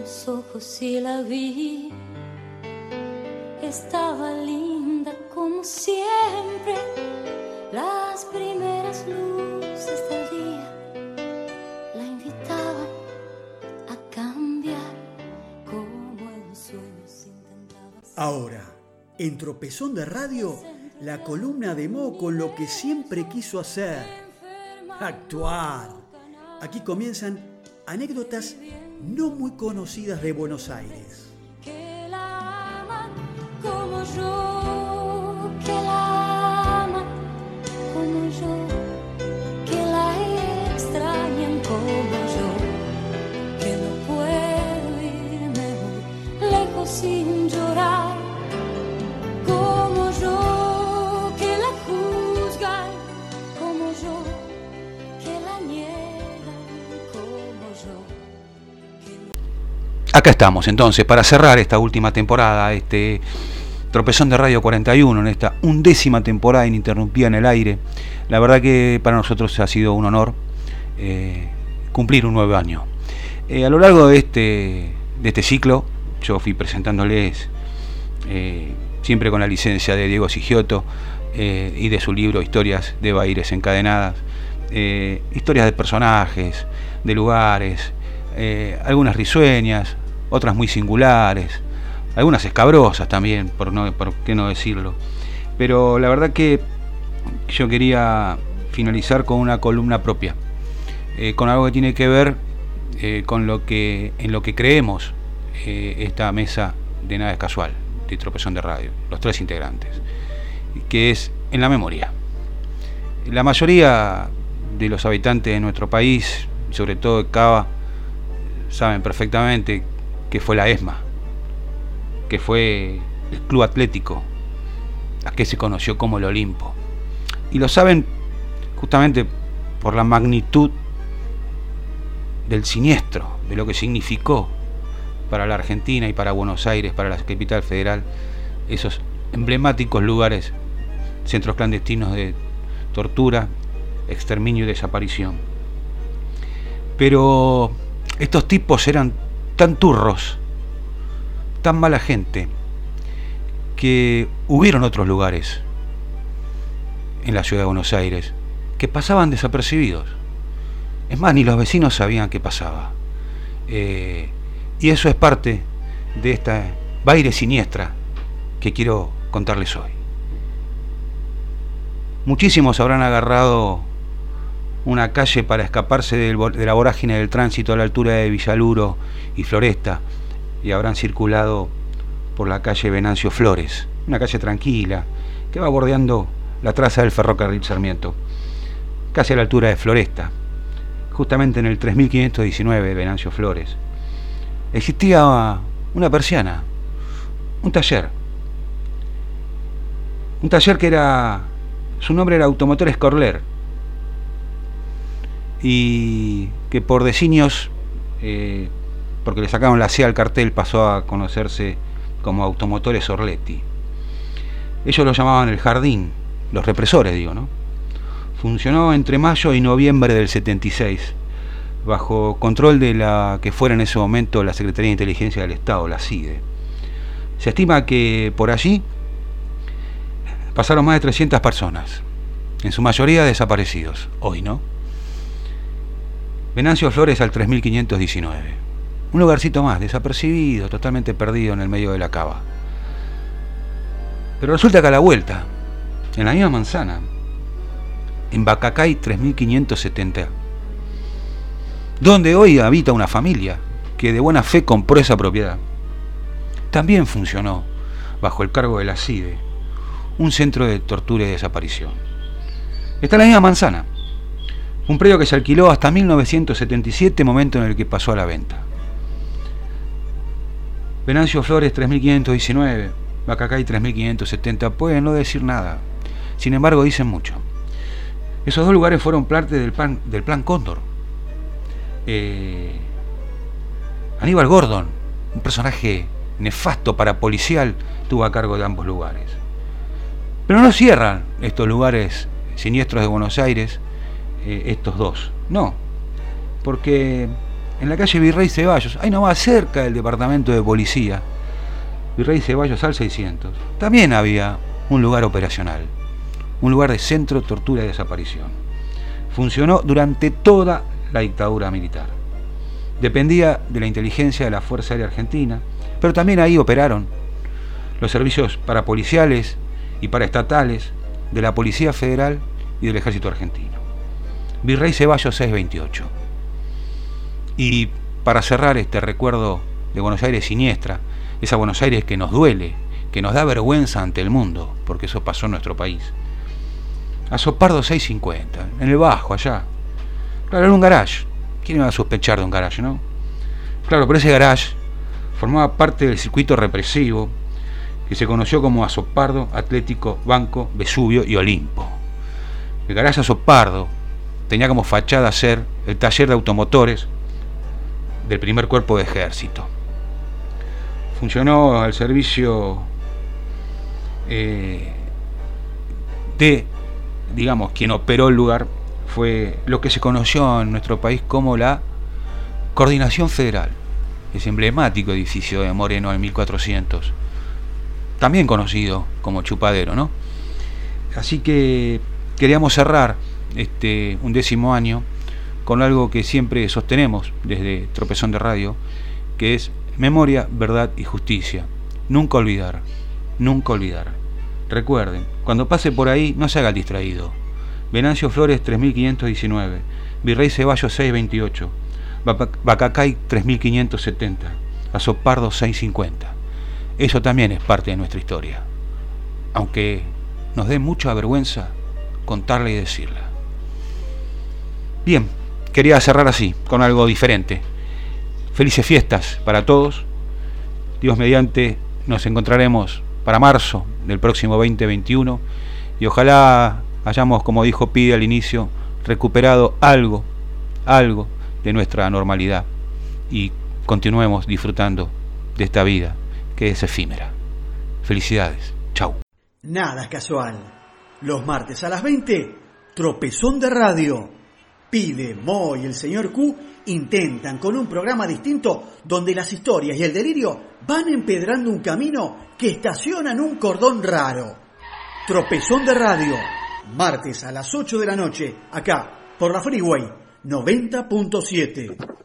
los ojos y la vi. Estaba linda como siempre, las primeras luces del día la invitaban a cambiar como el sueño se intentaba. Ahora, en Tropezón de Radio, la columna de Mo con lo que siempre quiso hacer, actuar. Aquí comienzan anécdotas no muy conocidas de Buenos Aires. que la aman como yo, Acá estamos entonces para cerrar esta última temporada, este tropezón de Radio 41, en esta undécima temporada ininterrumpida en el aire. La verdad que para nosotros ha sido un honor eh, cumplir un nuevo año. Eh, a lo largo de este, de este ciclo, yo fui presentándoles eh, siempre con la licencia de Diego Sigioto y de su libro Historias de Baires Encadenadas, historias de personajes, de lugares, algunas risueñas, otras muy singulares, algunas escabrosas también, por, no, por qué no decirlo. Pero la verdad que yo quería finalizar con una columna propia, eh, con algo que tiene que ver eh, con lo que en lo que creemos eh, esta mesa de nada es casual, de tropezón de radio, los tres integrantes, que es en la memoria. La mayoría de los habitantes de nuestro país, sobre todo de Cava, saben perfectamente que fue la ESMA, que fue el club atlético, a que se conoció como el Olimpo. Y lo saben justamente por la magnitud del siniestro, de lo que significó para la Argentina y para Buenos Aires, para la capital federal, esos emblemáticos lugares, centros clandestinos de tortura, exterminio y desaparición. Pero estos tipos eran tan turros, tan mala gente, que hubieron otros lugares en la ciudad de Buenos Aires que pasaban desapercibidos. Es más, ni los vecinos sabían qué pasaba. Eh, y eso es parte de esta baile siniestra que quiero contarles hoy. Muchísimos habrán agarrado una calle para escaparse de la vorágine del tránsito a la altura de Villaluro y Floresta y habrán circulado por la calle Venancio Flores, una calle tranquila que va bordeando la traza del ferrocarril Sarmiento, casi a la altura de Floresta, justamente en el 3519 de Venancio Flores. Existía una persiana, un taller, un taller que era, su nombre era Automotores Corler, y que por designios, eh, porque le sacaron la C al cartel, pasó a conocerse como Automotores Orletti. Ellos lo llamaban el jardín, los represores, digo, ¿no? Funcionó entre mayo y noviembre del 76, bajo control de la que fuera en ese momento la Secretaría de Inteligencia del Estado, la CIDE. Se estima que por allí pasaron más de 300 personas, en su mayoría desaparecidos, hoy, ¿no? Venancio Flores al 3519. Un lugarcito más, desapercibido, totalmente perdido en el medio de la cava. Pero resulta que a la vuelta, en la misma manzana, en Bacacay 3570, donde hoy habita una familia que de buena fe compró esa propiedad, también funcionó, bajo el cargo de la CIDE, un centro de tortura y desaparición. Está en la misma manzana, un predio que se alquiló hasta 1977, momento en el que pasó a la venta. Venancio Flores 3519, Bacacay 3570, pueden no decir nada, sin embargo dicen mucho. Esos dos lugares fueron parte del plan, del plan Cóndor. Eh, Aníbal Gordon, un personaje nefasto para policial, tuvo a cargo de ambos lugares. Pero no cierran estos lugares siniestros de Buenos Aires, eh, estos dos, no, porque en la calle Virrey Ceballos, ahí nomás cerca del departamento de policía, Virrey Ceballos al 600, también había un lugar operacional, un lugar de centro, tortura y desaparición. Funcionó durante toda la dictadura militar. Dependía de la inteligencia de la Fuerza Aérea Argentina, pero también ahí operaron los servicios parapoliciales y paraestatales de la Policía Federal y del Ejército Argentino. Virrey Ceballos 628. Y para cerrar este recuerdo de Buenos Aires siniestra, esa Buenos Aires que nos duele, que nos da vergüenza ante el mundo, porque eso pasó en nuestro país. A Sopardo 650, en el bajo, allá. Claro, era un garage. ¿Quién iba a sospechar de un garage, no? Claro, pero ese garage formaba parte del circuito represivo que se conoció como Azopardo, Atlético, Banco, Vesubio y Olimpo. El garage Azopardo tenía como fachada ser el taller de automotores del primer cuerpo de ejército. Funcionó al servicio eh, de, digamos, quien operó el lugar fue lo que se conoció en nuestro país como la Coordinación Federal, ese emblemático edificio de Moreno en 1400, también conocido como Chupadero, ¿no? Así que queríamos cerrar este un décimo año con algo que siempre sostenemos desde Tropezón de Radio, que es memoria, verdad y justicia. Nunca olvidar, nunca olvidar. Recuerden, cuando pase por ahí, no se haga distraído. Venancio Flores 3519, Virrey Ceballos 628, Bacacay 3570, Azopardo 650. Eso también es parte de nuestra historia, aunque nos dé mucha vergüenza contarla y decirla. Bien, quería cerrar así, con algo diferente. Felices fiestas para todos. Dios mediante, nos encontraremos para marzo del próximo 2021 y ojalá hayamos, como dijo Pide al inicio, recuperado algo, algo de nuestra normalidad y continuemos disfrutando de esta vida que es efímera. Felicidades. Chau. Nada es casual. Los martes a las 20, tropezón de radio. Pide, Mo y el señor Q intentan con un programa distinto donde las historias y el delirio van empedrando un camino que estaciona en un cordón raro. Tropezón de radio, martes a las 8 de la noche, acá, por la Freeway 90.7.